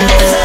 Cause